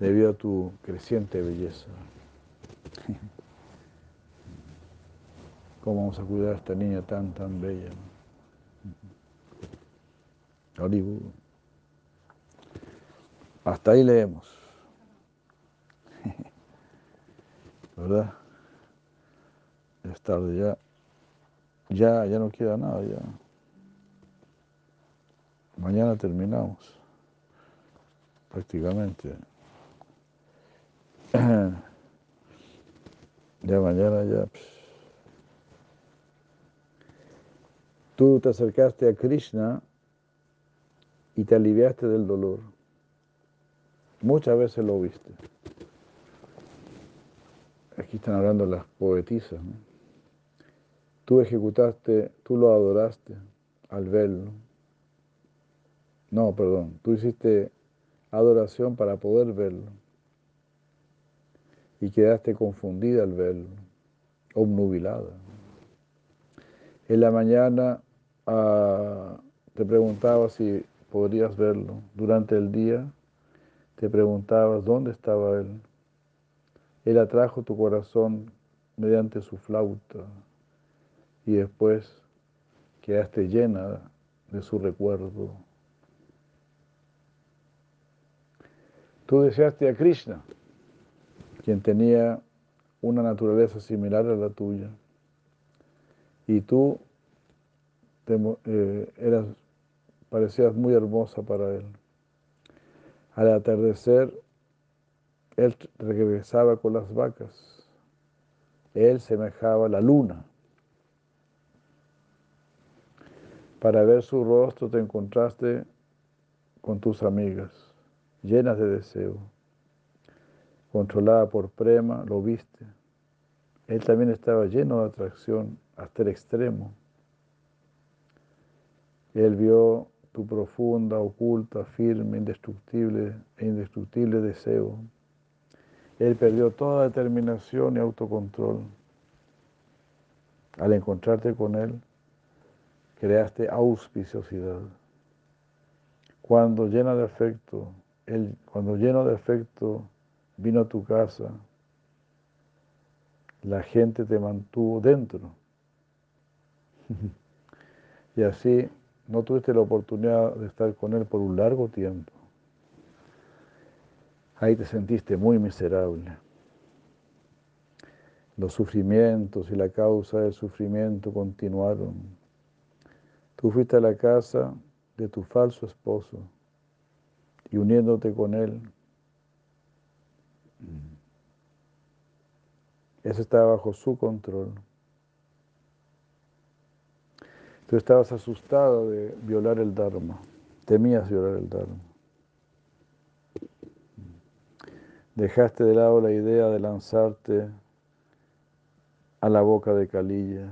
debido a tu creciente belleza. ¿Cómo vamos a cuidar a esta niña tan, tan bella? Hollywood. Hasta ahí leemos. ¿Verdad? Es tarde ya. Ya, ya no queda nada ya. Mañana terminamos. Prácticamente. Ya mañana ya. pues. Tú te acercaste a Krishna y te aliviaste del dolor. Muchas veces lo viste. Aquí están hablando las poetisas. ¿no? Tú ejecutaste, tú lo adoraste al verlo. No, perdón, tú hiciste adoración para poder verlo. Y quedaste confundida al verlo, obnubilada. En la mañana ah, te preguntaba si podrías verlo. Durante el día te preguntabas dónde estaba Él. Él atrajo tu corazón mediante su flauta y después quedaste llena de su recuerdo. Tú deseaste a Krishna, quien tenía una naturaleza similar a la tuya, y tú eh, eras, parecías muy hermosa para él. Al atardecer, él regresaba con las vacas. Él semejaba la luna. Para ver su rostro te encontraste con tus amigas, llenas de deseo. Controlada por prema, lo viste. Él también estaba lleno de atracción hasta el extremo. Él vio tu profunda, oculta, firme, indestructible e indestructible deseo. Él perdió toda determinación y autocontrol. Al encontrarte con Él, creaste auspiciosidad. Cuando llena de afecto, cuando lleno de afecto vino a tu casa, la gente te mantuvo dentro. y así no tuviste la oportunidad de estar con Él por un largo tiempo. Ahí te sentiste muy miserable. Los sufrimientos y la causa del sufrimiento continuaron. Tú fuiste a la casa de tu falso esposo y uniéndote con él, eso estaba bajo su control. Tú estabas asustada de violar el Dharma, temías violar el Dharma. Dejaste de lado la idea de lanzarte a la boca de Kalilla,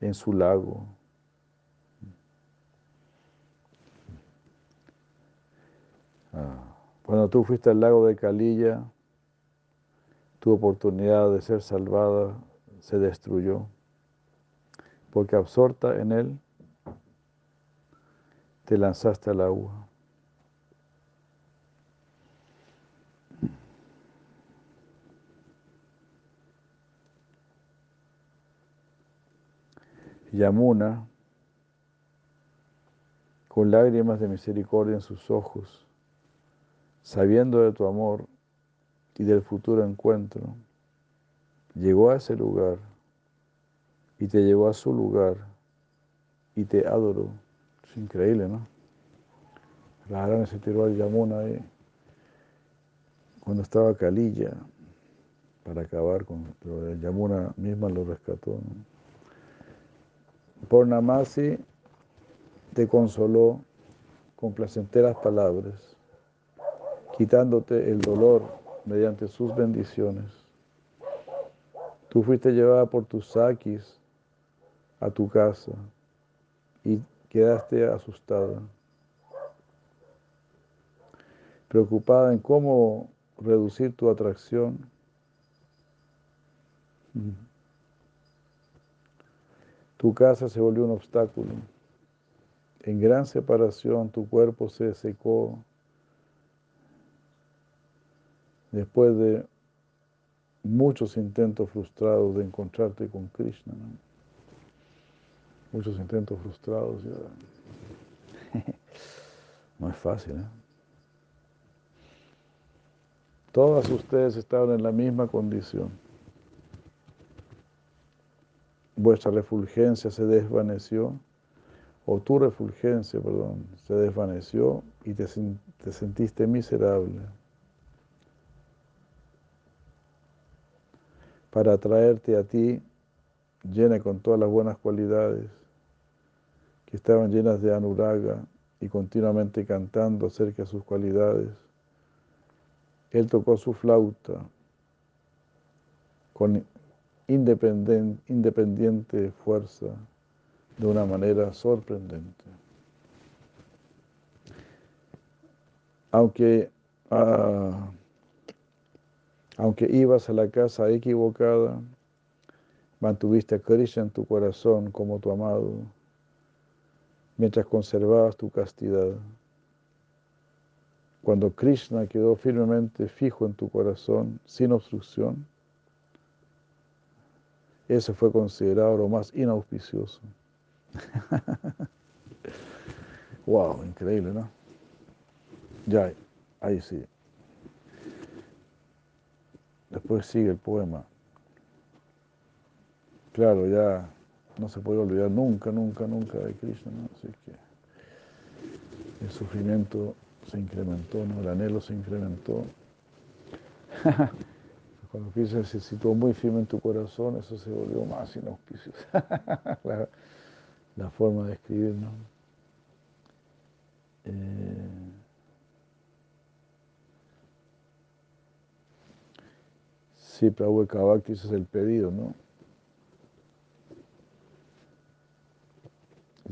en su lago. Ah, Cuando tú fuiste al lago de Kalilla, tu oportunidad de ser salvada se destruyó, porque absorta en él, te lanzaste al agua. Yamuna, con lágrimas de misericordia en sus ojos, sabiendo de tu amor y del futuro encuentro, llegó a ese lugar y te llevó a su lugar y te adoró. Es increíble, ¿no? Radharani se tiró al Yamuna ahí cuando estaba Kalilla para acabar con, pero el Yamuna misma lo rescató. ¿no? Purnamasi te consoló con placenteras palabras, quitándote el dolor mediante sus bendiciones. Tú fuiste llevada por tus sakis a tu casa y quedaste asustada, preocupada en cómo reducir tu atracción. Tu casa se volvió un obstáculo. En gran separación tu cuerpo se secó después de muchos intentos frustrados de encontrarte con Krishna. Muchos intentos frustrados. Ya. No es fácil. ¿eh? Todas ustedes estaban en la misma condición. Vuestra refulgencia se desvaneció, o tu refulgencia, perdón, se desvaneció y te sentiste miserable. Para atraerte a ti, llena con todas las buenas cualidades, que estaban llenas de anuraga, y continuamente cantando acerca de sus cualidades. Él tocó su flauta con independiente fuerza de una manera sorprendente. Aunque, ah, aunque ibas a la casa equivocada, mantuviste a Krishna en tu corazón como tu amado mientras conservabas tu castidad. Cuando Krishna quedó firmemente fijo en tu corazón, sin obstrucción, eso fue considerado lo más inauspicioso. wow, increíble, ¿no? Ya, ahí sí. Después sigue el poema. Claro, ya no se puede olvidar nunca, nunca, nunca de Krishna, ¿no? Así que el sufrimiento se incrementó, ¿no? El anhelo se incrementó. Cuando Krishna se situó muy firme en tu corazón, eso se volvió más inauspicioso. la, la, forma de escribir, ¿no? Eh, sí, Prabhu Kavakti, ese es el pedido, ¿no?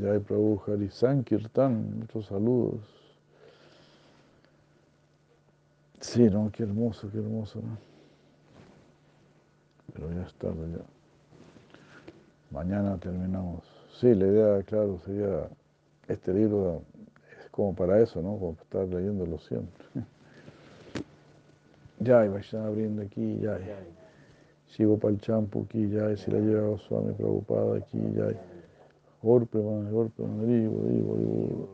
Jai Prabhu Hari Sankirtan, muchos saludos. Sí, ¿no? Qué hermoso, qué hermoso, ¿no? Pero ya es tarde ya. Mañana terminamos. Sí, la idea, claro, sería, este libro es como para eso, ¿no? Como estar leyéndolo siempre. Ya, y vayan abriendo aquí, ya. Sigo para el champu aquí, ya, y si la lleva Swami preocupada aquí, ya. Golpe, man, golpe, man, digo, digo, digo.